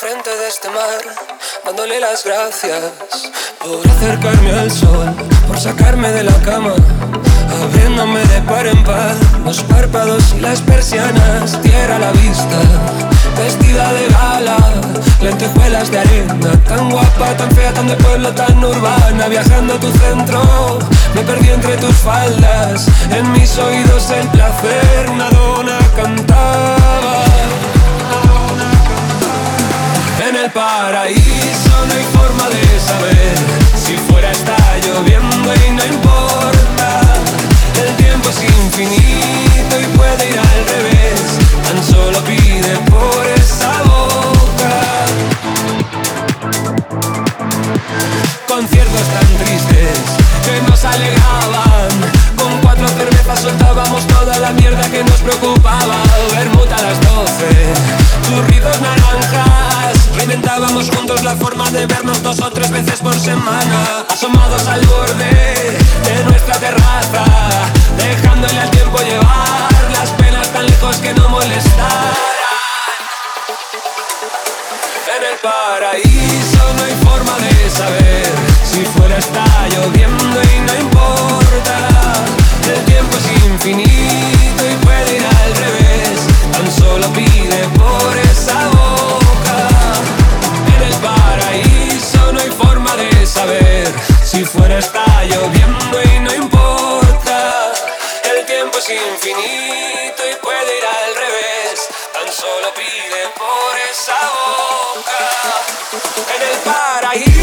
frente de este mar, dándole las gracias por acercarme al sol, por sacarme de la cama, abriéndome de par en par los párpados y las persianas, tierra a la vista, vestida de gala, lentejuelas de arena, tan guapa, tan fea, tan de pueblo, tan urbana, viajando a tu centro, me perdí entre tus faldas, en mis oídos el el paraíso no hay forma de saber. Si fuera está lloviendo y no importa El tiempo es infinito y puede ir al revés. Tan solo pide por esa boca. Conciertos tan tristes que nos cuatro cervezas soltábamos toda la mierda que nos preocupaba. Bermuda a las doce, churritos naranjas Juntos la forma de vernos dos o tres veces por semana. Asomados al borde de nuestra terraza Dejándole al tiempo llevar las penas tan lejos que no molestaran. En el paraíso no hay forma de saber infinito y puede ir al revés. Tan solo pide por esa boca en el paraíso.